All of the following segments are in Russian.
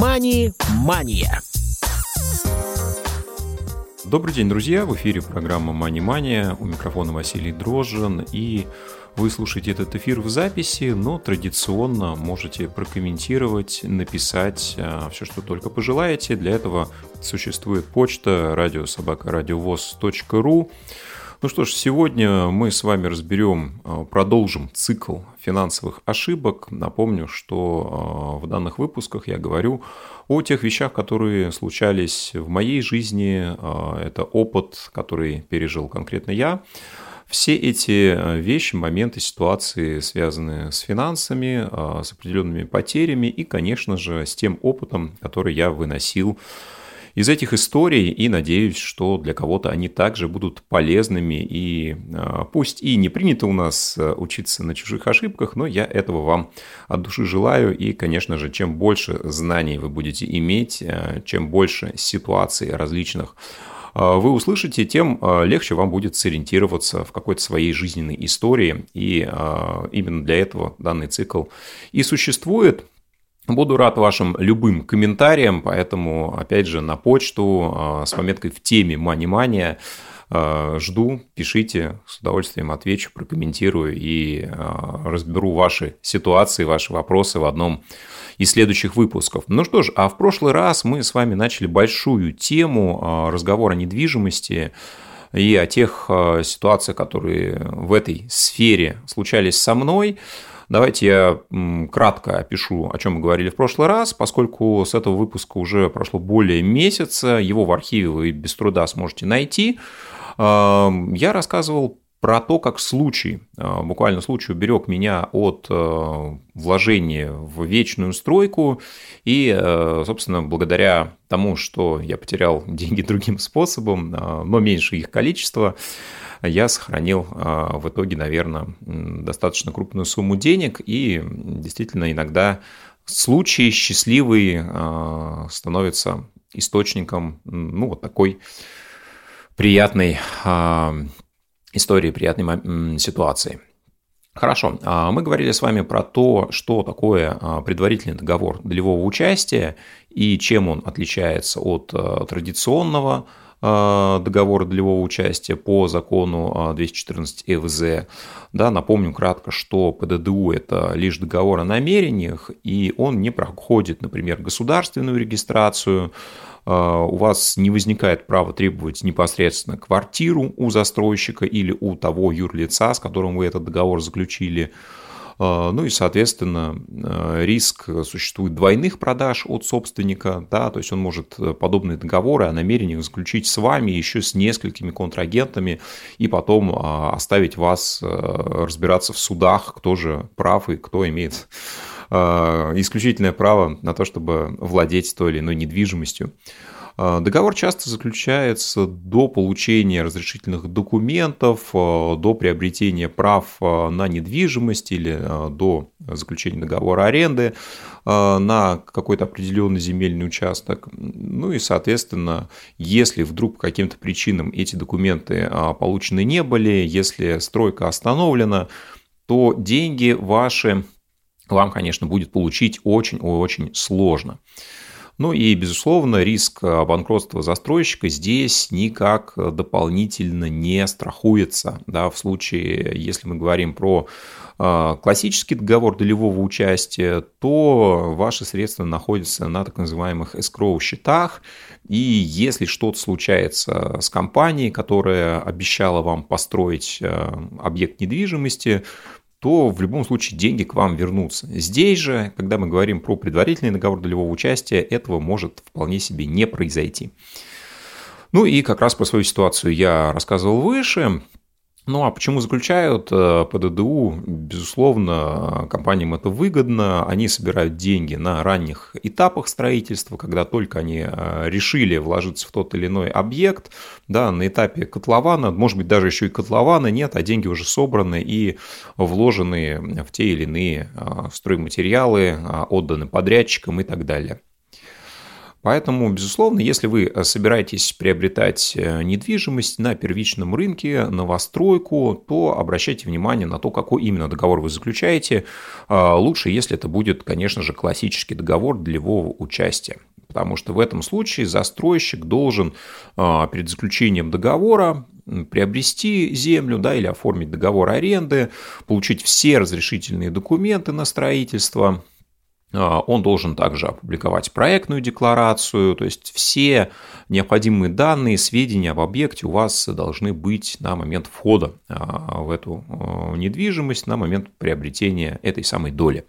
«Мани-мания». Добрый день, друзья! В эфире программа «Мани-мания». У микрофона Василий Дрожжин. И вы слушаете этот эфир в записи, но традиционно можете прокомментировать, написать а, все, что только пожелаете. Для этого существует почта радиособакарадиовоз.ру. Ну что ж, сегодня мы с вами разберем, а, продолжим цикл финансовых ошибок. Напомню, что а, в данных выпусках я говорю о тех вещах, которые случались в моей жизни. А, это опыт, который пережил конкретно я. Все эти вещи, моменты, ситуации связаны с финансами, с определенными потерями и, конечно же, с тем опытом, который я выносил из этих историй и надеюсь, что для кого-то они также будут полезными. И а, пусть и не принято у нас а, учиться на чужих ошибках, но я этого вам от души желаю. И, конечно же, чем больше знаний вы будете иметь, а, чем больше ситуаций различных вы услышите, тем легче вам будет сориентироваться в какой-то своей жизненной истории. И именно для этого данный цикл и существует. Буду рад вашим любым комментариям, поэтому, опять же, на почту а, с пометкой в теме «Мани-мания» а, жду, пишите, с удовольствием отвечу, прокомментирую и а, разберу ваши ситуации, ваши вопросы в одном из следующих выпусков. Ну что ж, а в прошлый раз мы с вами начали большую тему разговора о недвижимости и о тех ситуациях, которые в этой сфере случались со мной – Давайте я кратко опишу, о чем мы говорили в прошлый раз, поскольку с этого выпуска уже прошло более месяца, его в архиве вы без труда сможете найти. Я рассказывал про то, как случай, а, буквально случай уберег меня от а, вложения в вечную стройку, и, а, собственно, благодаря тому, что я потерял деньги другим способом, но меньше их количество, я сохранил в итоге, наверное, достаточно крупную сумму денег, и действительно иногда случай счастливый становится источником, ну, вот такой приятной а, истории, приятной ситуации. Хорошо, мы говорили с вами про то, что такое предварительный договор долевого участия и чем он отличается от традиционного Э, договора долевого участия по закону 214 э, ЭВЗ. Да, напомню кратко, что ПДДУ – это лишь договор о намерениях, и он не проходит, например, государственную регистрацию, э, у вас не возникает права требовать непосредственно квартиру у застройщика или у того юрлица, с которым вы этот договор заключили, а, ну и, соответственно, а, риск существует двойных продаж от собственника, да, то есть он может э, подобные договоры о намерениях заключить с вами, еще с несколькими контрагентами, и потом а, оставить вас э, разбираться в судах, кто же прав и кто имеет исключительное право на то, чтобы владеть той или иной недвижимостью. А, договор часто заключается до получения разрешительных документов, а, до приобретения прав а, на недвижимость или до заключения договора аренды на какой-то определенный земельный участок. Ну и, соответственно, если вдруг по каким-то причинам эти документы получены не были, если стройка остановлена, то деньги ваши вам, конечно, будет получить очень-очень сложно. Ну и, безусловно, риск э, банкротства застройщика здесь никак дополнительно не страхуется. Да, в случае, если мы говорим про э, классический договор долевого участия, то ваши средства находятся на так называемых escrow счетах, и если что-то случается с компанией, которая обещала вам построить э, объект недвижимости, то в любом случае деньги к вам вернутся. Здесь же, когда мы говорим про предварительный договор долевого участия, этого может вполне себе не произойти. Ну и как раз про свою ситуацию я рассказывал выше. Ну а почему заключают э, ПДДУ? Безусловно, компаниям это выгодно. Они собирают деньги на ранних этапах строительства, когда только они э, решили вложиться в тот или иной объект. Да, на этапе котлована, может быть, даже еще и котлована нет, а деньги уже собраны и вложены в те или иные э, стройматериалы, отданы подрядчикам и так далее. Поэтому, безусловно, если вы собираетесь приобретать недвижимость на первичном рынке, новостройку, то обращайте внимание на то, какой именно договор вы заключаете. Лучше, если это будет, конечно же, классический договор долевого участия. Потому что в этом случае застройщик должен перед заключением договора приобрести землю да, или оформить договор аренды, получить все разрешительные документы на строительство, а, он должен также опубликовать проектную декларацию, то есть все необходимые данные, сведения об объекте у вас должны быть на момент входа а, в эту а, недвижимость, на момент приобретения этой самой доли.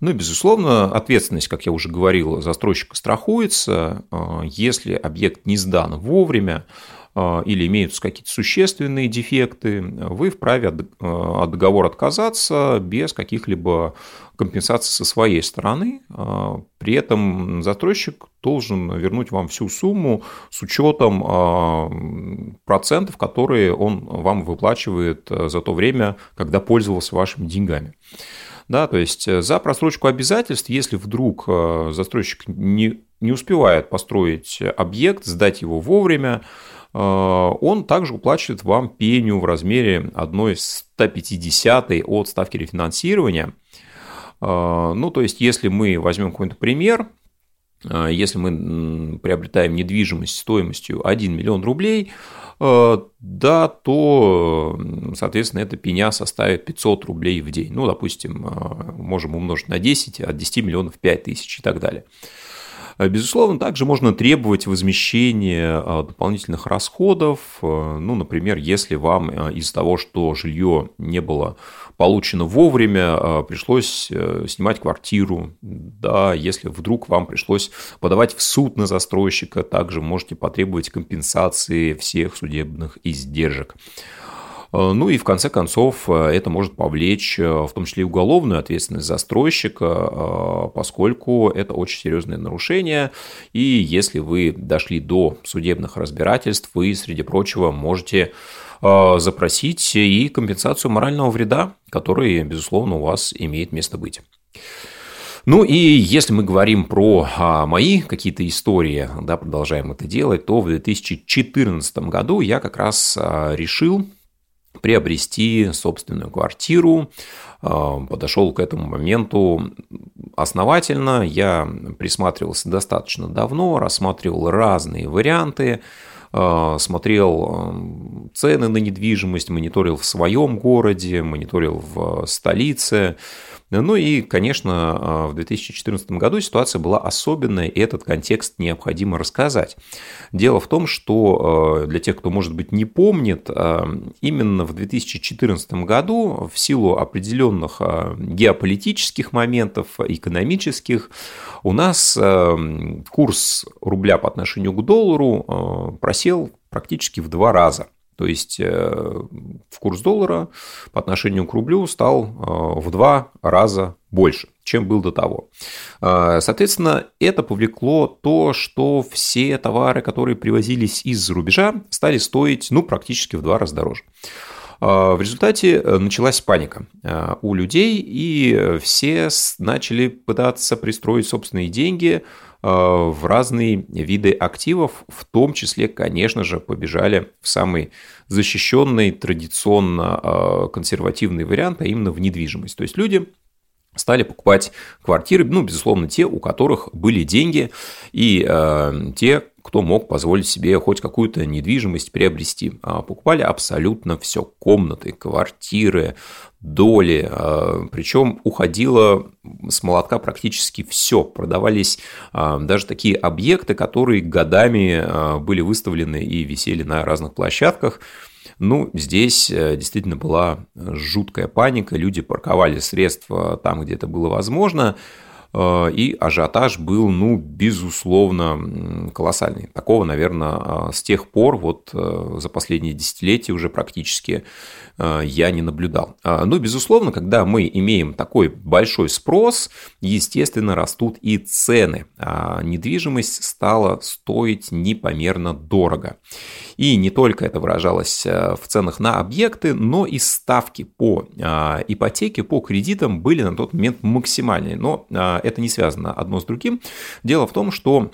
Ну и, безусловно, ответственность, как я уже говорил, застройщика страхуется. Если объект не сдан вовремя, а, или имеются какие-то существенные дефекты, вы вправе от а, договора отказаться без каких-либо компенсаций со своей стороны. А, при этом застройщик должен вернуть вам всю сумму с учетом процентов, которые он вам выплачивает за то время, когда пользовался вашими деньгами. Да, то есть за просрочку обязательств, если вдруг застройщик не, не успевает построить объект, сдать его вовремя, Э, он также уплачивает вам пеню в размере 1,150 от ставки рефинансирования. Э, ну, то есть, если мы возьмем какой-то пример, э, если мы приобретаем недвижимость стоимостью 1 миллион рублей, да, то, соответственно, эта пеня составит 500 рублей в день. Ну, допустим, можем умножить на 10, от 10 миллионов 5 тысяч и так далее. Э, безусловно, также можно требовать возмещения э, дополнительных расходов. Э, ну, например, если вам из-за того, что жилье не было получено вовремя, пришлось снимать квартиру, да, если вдруг вам пришлось подавать в суд на застройщика, также можете потребовать компенсации всех судебных издержек. Э, ну и в конце концов э, это может повлечь э, в том числе и уголовную ответственность застройщика, поскольку это очень серьезное нарушение. И если вы дошли до судебных разбирательств, вы, среди прочего, можете запросить и компенсацию морального вреда, который, безусловно, у вас имеет место быть. Ну и если мы говорим про а, мои какие-то истории, да, продолжаем это делать, то в 2014 году я как раз а, решил приобрести собственную квартиру. А, подошел к этому моменту основательно. Я присматривался достаточно давно, рассматривал разные варианты, а, смотрел цены на недвижимость, мониторил в своем городе, мониторил в столице. Ну и, конечно, а, в 2014 году ситуация была особенная, и этот контекст необходимо рассказать. Дело в том, что а, для тех, кто, может быть, не помнит, а, именно в 2014 году в силу определенных геополитических моментов, экономических, у нас курс рубля по отношению к доллару просел практически в два раза. То есть э, в курс доллара по отношению к рублю стал э, в два раза больше, чем был до того. Э, соответственно, это повлекло то, что все товары, которые привозились из-за рубежа, стали стоить ну, практически в два раза дороже. В результате началась паника у людей, и все начали пытаться пристроить собственные деньги в разные виды активов, в том числе, конечно же, побежали в самый защищенный, традиционно э, консервативный вариант, а именно в недвижимость. То есть люди стали покупать квартиры, ну, безусловно, те, у которых были деньги, и э, те, кто мог позволить себе хоть какую-то недвижимость приобрести. А покупали абсолютно все. Комнаты, квартиры, доли. А, Причем уходило с молотка практически все. Продавались а, даже такие объекты, которые годами были выставлены и висели на разных площадках. Ну, здесь э, действительно была жуткая паника, люди парковали средства там, где это было возможно, и ажиотаж был, ну, безусловно, колоссальный. Такого, наверное, э, с тех пор, вот э, за последние десятилетия уже практически я не наблюдал. Ну, безусловно, когда мы имеем такой большой спрос, естественно, растут и цены. А недвижимость стала стоить непомерно дорого. И не только это выражалось в ценах на объекты, но и ставки по ипотеке, по кредитам были на тот момент максимальные. Но это не связано одно с другим. Дело в том, что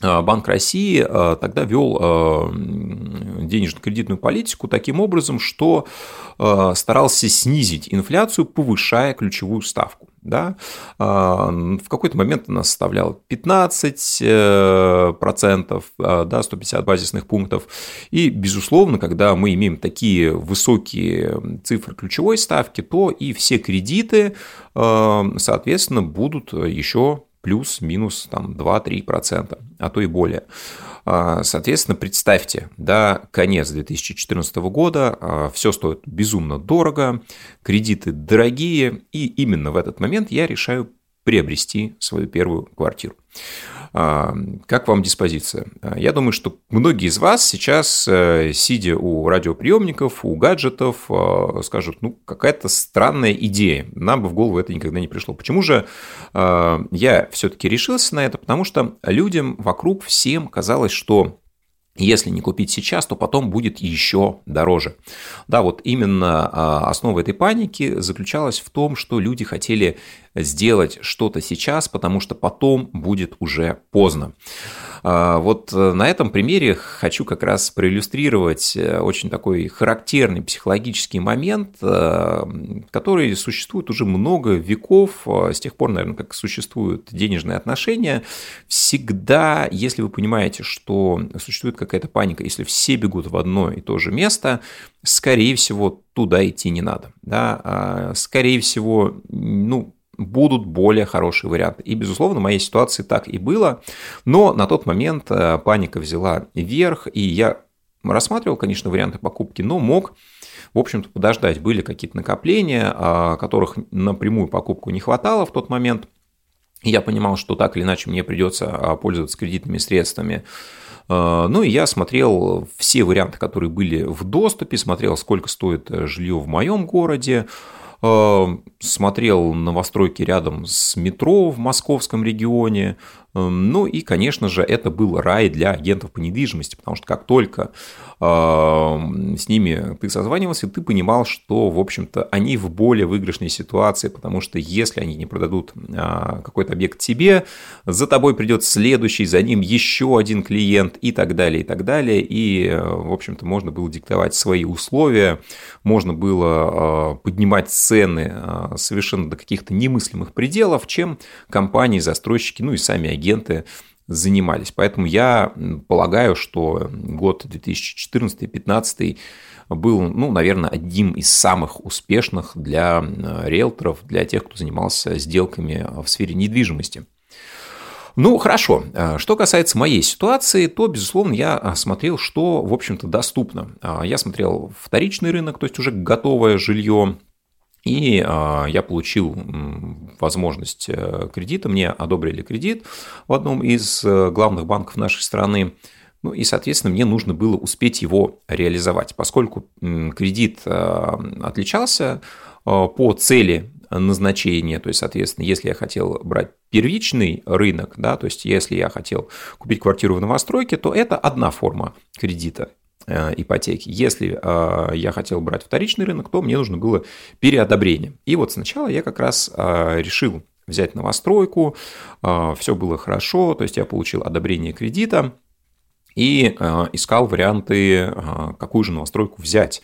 Банк России тогда вел денежно-кредитную политику таким образом, что старался снизить инфляцию, повышая ключевую ставку да, а, в какой-то момент она составляла 15 э, процентов, а, да, 150 базисных пунктов. И, безусловно, когда мы имеем такие высокие цифры ключевой ставки, то и все кредиты, а, соответственно, будут еще плюс-минус там 2-3%, а то и более. А, соответственно, представьте, да, конец 2014 года, а, все стоит безумно дорого, кредиты дорогие, и именно в этот момент я решаю приобрести свою первую квартиру. А, как вам диспозиция? Я думаю, что многие из вас сейчас, э, сидя у радиоприемников, у гаджетов, э, скажут, ну, какая-то странная идея. Нам бы в голову это никогда не пришло. Почему же э, я все-таки решился на это? Потому что людям вокруг всем казалось, что если не купить сейчас, то потом будет еще дороже. Да, вот именно а, основа этой паники заключалась в том, что люди хотели сделать что-то сейчас, потому что потом будет уже поздно. А, вот э, на этом примере хочу как раз проиллюстрировать э, очень такой характерный психологический момент, э, который существует уже много веков, с тех пор, наверное, как существуют денежные отношения. Всегда, если вы понимаете, что существует какая-то паника, если все бегут в одно и то же место, скорее всего, туда идти не надо. Да? А, скорее всего, ну, будут более хорошие варианты. И, безусловно, в моей ситуации так и было. Но на тот момент э, паника взяла вверх, и я рассматривал, конечно, варианты покупки, но мог в общем-то, подождать. Были какие-то накопления, а, которых на прямую покупку не хватало в тот момент. я понимал, что так или иначе мне придется а, пользоваться кредитными средствами. А, ну и я смотрел все варианты, которые были в доступе, смотрел, сколько стоит э, жилье в моем городе, смотрел новостройки рядом с метро в московском регионе, ну и, конечно же, это был рай для агентов по недвижимости, потому что как только эм, с ними ты созванивался, ты понимал, что, в общем-то, они в более выигрышной ситуации, потому что если они не продадут а, какой-то объект тебе, за тобой придет следующий, за ним еще один клиент и так далее, и так далее. И, э, в общем-то, можно было диктовать свои условия, можно было э, поднимать цены э, совершенно до каких-то немыслимых пределов, чем компании, застройщики, ну и сами агенты агенты занимались. Поэтому я полагаю, что год 2014-2015 был, ну, наверное, одним из самых успешных для э, риэлторов, для тех, кто занимался сделками в сфере недвижимости. Ну, хорошо. Э, что касается моей ситуации, то, безусловно, я э, смотрел, что, в общем-то, доступно. Я смотрел вторичный рынок, то есть уже готовое жилье, и а, я получил возможность э, кредита, мне одобрили кредит в одном из э, главных банков нашей страны. Ну и, соответственно, мне нужно было успеть его реализовать, поскольку кредит э, отличался по цели назначения, то есть, соответственно, если я хотел брать первичный рынок, да, то есть если я хотел купить квартиру в новостройке, то это одна форма кредита. Э, ипотеки. Если э, я хотел брать вторичный рынок, то мне нужно было переодобрение. И вот сначала я как раз э, решил взять новостройку, все было хорошо, то есть я получил одобрение кредита и искал варианты, какую же новостройку взять.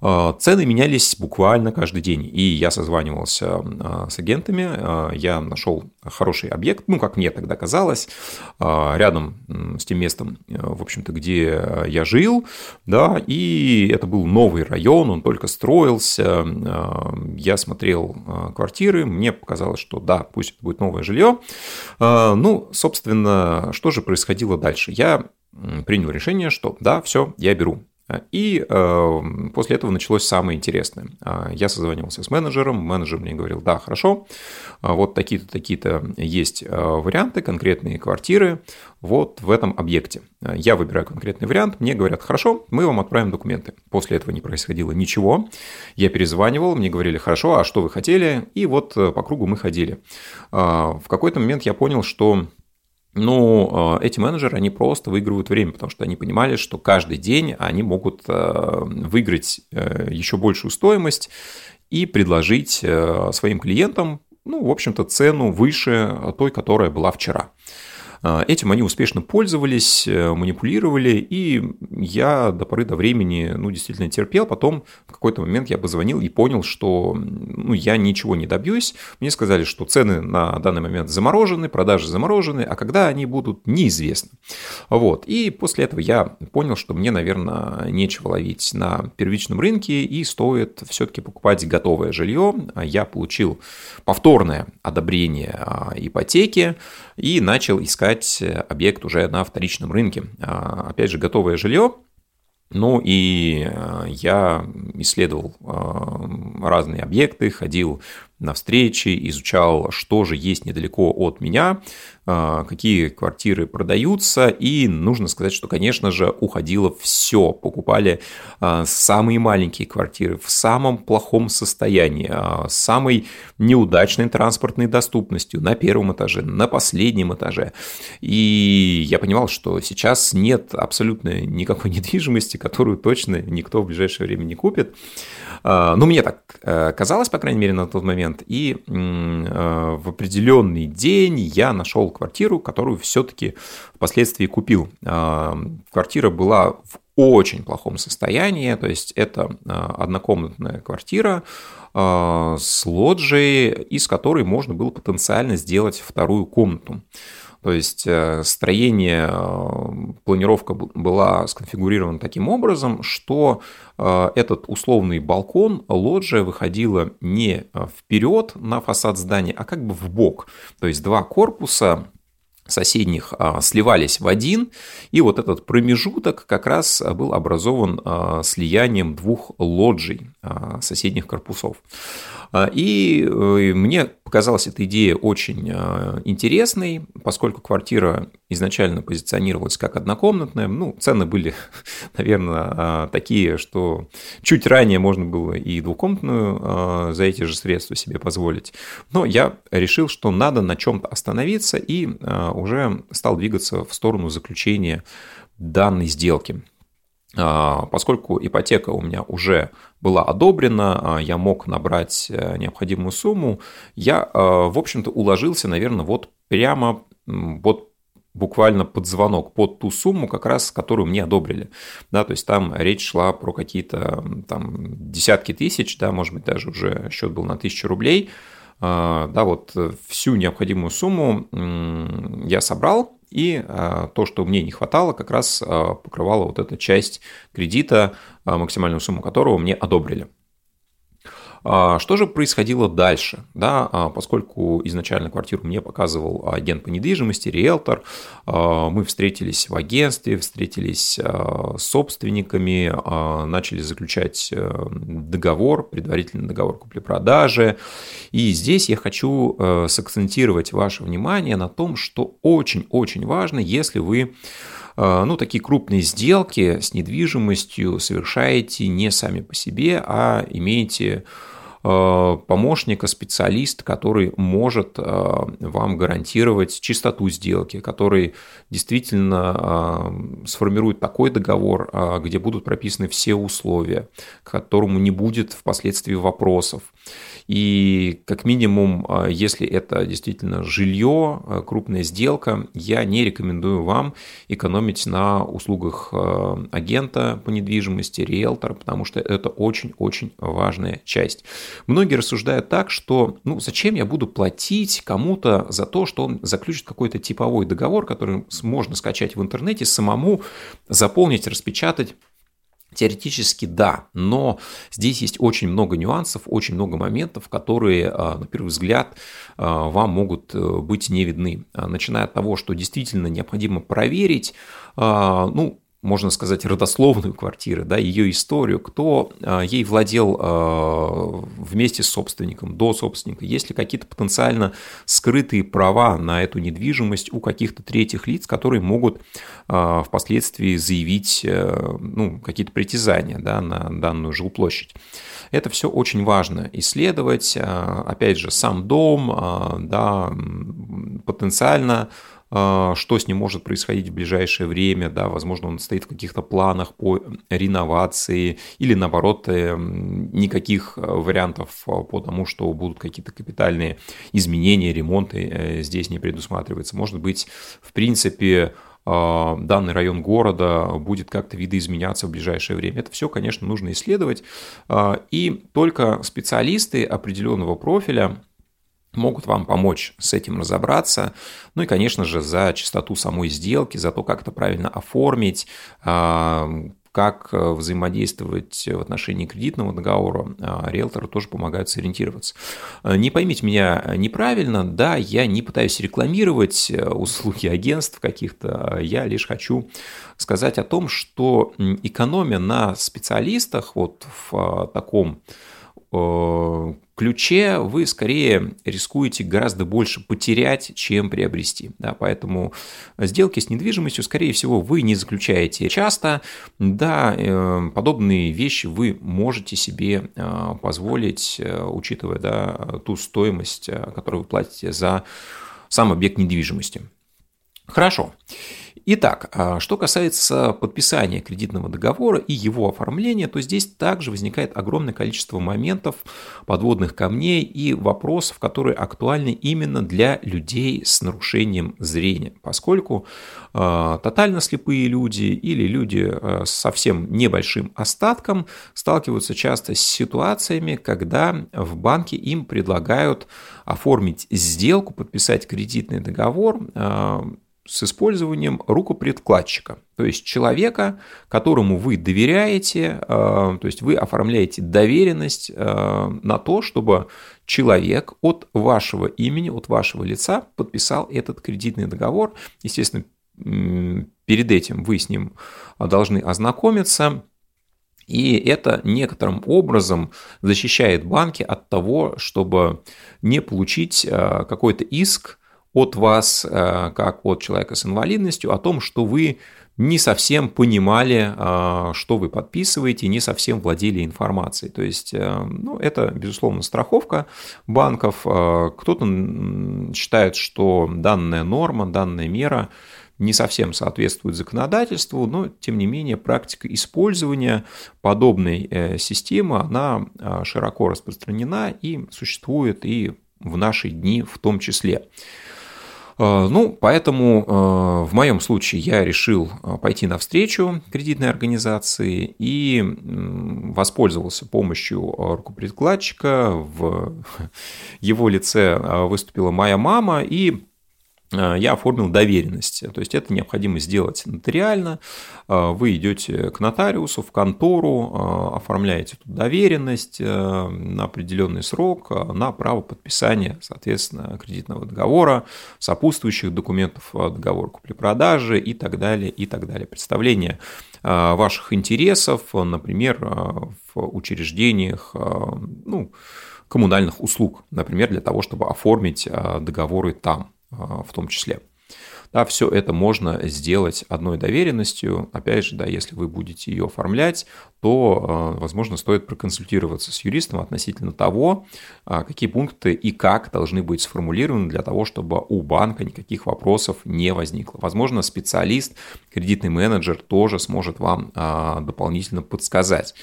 А, цены менялись буквально каждый день, и я созванивался а, с агентами, а, я нашел хороший объект, ну, как мне тогда казалось, рядом с тем местом, в общем-то, где я жил, да, и это был новый район, он только строился, я смотрел квартиры, мне показалось, что да, пусть это будет новое жилье. Ну, собственно, что же происходило дальше? Я принял решение, что да, все, я беру и э, после этого началось самое интересное. А, я созвонился с менеджером, менеджер мне говорил, да, хорошо, а вот такие-то, такие-то есть э, варианты, конкретные квартиры вот в этом объекте. Я выбираю конкретный вариант, мне говорят, хорошо, мы вам отправим документы. После этого не происходило ничего, я перезванивал, мне говорили, хорошо, а что вы хотели? И вот э, по кругу мы ходили. В какой-то момент я понял, что ну, эти менеджеры, они просто выигрывают время, потому что они понимали, что каждый день они могут э, выиграть э, еще большую стоимость и предложить э, своим клиентам, ну, в общем-то, цену выше той, которая была вчера. А, этим они успешно пользовались, э, манипулировали, и я до поры до времени, ну, действительно терпел. Потом в какой-то момент я позвонил и понял, что ну, я ничего не добьюсь. Мне сказали, что цены на данный момент заморожены, продажи заморожены, а когда они будут, неизвестно. Вот. И после этого я понял, что мне, наверное, нечего ловить на первичном рынке и стоит все-таки покупать готовое жилье. Я получил повторное одобрение а, ипотеки и начал искать объект уже на вторичном рынке. А, опять же, готовое жилье ну и а, я исследовал разные объекты, ходил на встречи, изучал, что же есть недалеко от меня, а, какие квартиры продаются, и нужно сказать, что, конечно же, уходило все. Покупали а, самые маленькие квартиры в самом плохом состоянии, а, с самой неудачной транспортной доступностью на первом этаже, на последнем этаже. И я понимал, что сейчас нет абсолютно никакой недвижимости, которую точно никто в ближайшее время не купит. Ну, мне так э, казалось, по крайней мере, на тот момент момент. И э, в определенный день я нашел квартиру, которую все-таки впоследствии купил. Э, квартира была в очень плохом состоянии, то есть это э, однокомнатная квартира с лоджией, из которой можно было потенциально сделать вторую комнату. То есть э, строение, э, планировка была сконфигурирована таким образом, что э, этот условный балкон, лоджия выходила не вперед на фасад здания, а как бы в бок. То есть два корпуса соседних а, сливались в один, и вот этот промежуток как раз был образован а, слиянием двух лоджий а, соседних корпусов. И э, мне показалась эта идея очень интересной, поскольку квартира изначально позиционировалась как однокомнатная. Ну, цены были, наверное, такие, что чуть ранее можно было и двухкомнатную за эти же средства себе позволить. Но я решил, что надо на чем-то остановиться и уже стал двигаться в сторону заключения данной сделки. А, поскольку ипотека у меня уже была одобрена, а, я мог набрать э, необходимую сумму, я, а, в общем-то, уложился, наверное, вот прямо вот буквально под звонок, под ту сумму, как раз, которую мне одобрили. Да, то есть там речь шла про какие-то там десятки тысяч, да, может быть, даже уже счет был на тысячу рублей – да, вот э, всю необходимую сумму я собрал, и а, то, что мне не хватало, как раз а, покрывала вот эта часть кредита, максимальную сумму которого мне одобрили. А, что же происходило дальше? Да, а, поскольку изначально квартиру мне показывал агент по недвижимости, риэлтор, а, мы встретились в агентстве, встретились с собственниками, начали заключать э, договор, предварительный договор купли-продажи. И здесь я хочу э, сакцентировать ваше внимание на том, что очень-очень важно, если вы ну, такие крупные сделки с недвижимостью совершаете не сами по себе, а имеете Э, помощника, специалист, который может э, вам гарантировать чистоту сделки, который действительно э, сформирует такой договор, где будут прописаны все условия, к которому не будет впоследствии вопросов. И как минимум, а, если это действительно жилье, а, крупная сделка, я не рекомендую вам экономить на услугах а, агента по недвижимости, риэлтора, потому что это очень-очень важная часть. Многие рассуждают так, что ну зачем я буду платить кому-то за то, что он заключит какой-то типовой договор, который можно скачать в интернете, самому заполнить, распечатать Теоретически да, но здесь есть очень много нюансов, очень много моментов, которые, а, на первый взгляд, а, вам могут э, быть не видны. А, начиная от того, что действительно необходимо проверить, ну, можно сказать, родословную квартиры, да, ее историю, кто а, ей владел а, вместе с собственником, до собственника, есть ли какие-то потенциально скрытые права на эту недвижимость у каких-то третьих лиц, которые могут а, впоследствии заявить э, ну, какие-то притязания да, на данную жилплощадь. Это все очень важно исследовать. Опять же, сам дом, да, потенциально что с ним может происходить в ближайшее время, да, возможно, он стоит в каких-то планах по реновации или, наоборот, никаких вариантов по тому, что будут какие-то капитальные изменения, ремонты здесь не предусматривается. Может быть, в принципе, а, данный район города будет как-то видоизменяться в ближайшее время. Это все, конечно, нужно исследовать. А, и только специалисты определенного профиля могут вам помочь с этим разобраться. Ну и, конечно же, за чистоту самой сделки, за то, как это правильно оформить, а, как э, взаимодействовать в отношении кредитного договора, а, риэлторы тоже помогают сориентироваться. Э, не поймите меня неправильно, да, я не пытаюсь рекламировать э, услуги агентств каких-то, я лишь хочу сказать о том, что экономия на специалистах вот в таком ключе вы скорее рискуете гораздо больше потерять, чем приобрести. Да, поэтому сделки с недвижимостью, скорее всего, вы не заключаете часто. Да, э, подобные вещи вы можете себе э, позволить, э, учитывая да, ту стоимость, которую вы платите за сам объект недвижимости. Хорошо. Итак, а что касается подписания кредитного договора и его оформления, то здесь также возникает огромное количество моментов, подводных камней и вопросов, которые актуальны именно для людей с нарушением зрения, поскольку э, тотально слепые люди или люди э, с совсем небольшим остатком сталкиваются часто с ситуациями, когда в банке им предлагают оформить сделку, подписать кредитный договор, э, с использованием рукопредкладчика, то есть человека, которому вы доверяете, э, то есть вы оформляете доверенность э, на то, чтобы человек от вашего имени, от вашего лица подписал этот кредитный договор. Естественно, перед этим вы с ним должны ознакомиться, и это некоторым образом защищает банки от того, чтобы не получить э, какой-то иск от вас, э, как от человека с инвалидностью, о том, что вы не совсем понимали, э, что вы подписываете, не совсем владели информацией. То есть, э, ну, это, безусловно, страховка банков. Кто-то считает, что данная норма, данная мера не совсем соответствует законодательству, но, тем не менее, практика использования подобной системы, она широко распространена и существует и в наши дни в том числе. Э, ну, поэтому э, в моем случае я решил э, пойти навстречу кредитной организации и воспользовался помощью рукоприкладчика. В его лице выступила моя мама, и я оформил доверенность. То есть это необходимо сделать нотариально. Э, вы идете к нотариусу, в контору, э, оформляете эту доверенность на определенный срок, на право подписания, соответственно, кредитного договора, сопутствующих документов договора купли-продажи и так далее, и так далее. Представление ваших интересов, например, в учреждениях, ну, коммунальных услуг, например, для того, чтобы оформить договоры там. А, в том числе. Да, все это можно сделать одной доверенностью. Опять же, да, если вы будете ее оформлять, то, а, возможно, стоит проконсультироваться с юристом относительно того, а, какие пункты и как должны быть сформулированы для того, чтобы у банка никаких вопросов не возникло. Возможно, специалист, кредитный менеджер тоже сможет вам дополнительно подсказать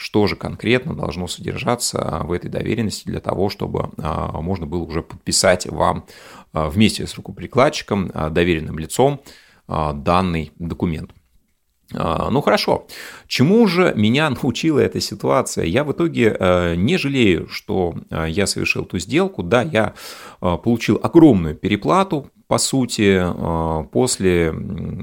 что же конкретно должно содержаться в этой доверенности для того, чтобы можно было уже подписать вам вместе с рукоприкладчиком, а, доверенным лицом а, данный документ. Ну хорошо, чему же меня научила эта ситуация? Я в итоге э, не жалею, что я совершил эту сделку. Да, я получил огромную переплату по сути, э, после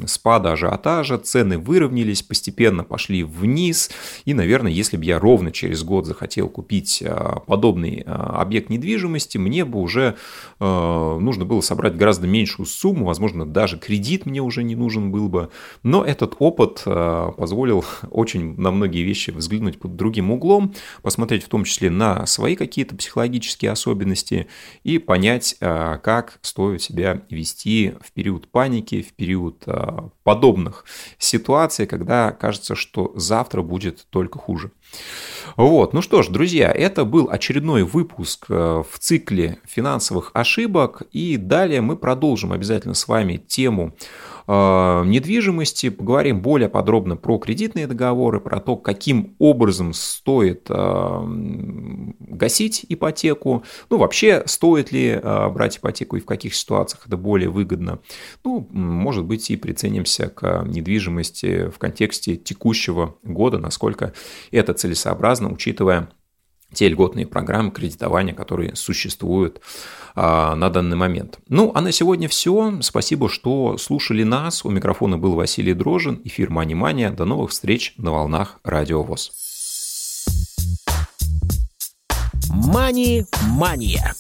спада ажиотажа цены выровнялись, постепенно пошли вниз. И, наверное, если бы я ровно через год захотел купить э, подобный э, объект недвижимости, мне бы уже нужно было собрать гораздо меньшую сумму, возможно, даже кредит мне уже не нужен был бы. Но этот опыт позволил очень на многие вещи взглянуть под другим углом, посмотреть в том числе на свои какие-то психологические особенности и понять, как стоит себя в период паники, в период а, подобных ситуаций, когда кажется, что завтра будет только хуже. Вот, ну что ж, друзья, это был очередной выпуск э, в цикле финансовых ошибок, и далее мы продолжим обязательно с вами тему Э, недвижимости, поговорим более подробно про кредитные договоры, про то, каким образом стоит э, гасить ипотеку, ну вообще стоит ли брать ипотеку и в каких ситуациях это более выгодно. Ну, может быть, и приценимся к недвижимости в контексте текущего года, насколько это целесообразно, учитывая те льготные программы кредитования, которые существуют а, на данный момент. Ну, а на сегодня все. Спасибо, что слушали нас. У микрофона был Василий Дрожин, эфир «Мани-мания». До новых встреч на волнах Радио ВОЗ. «Мани-мания»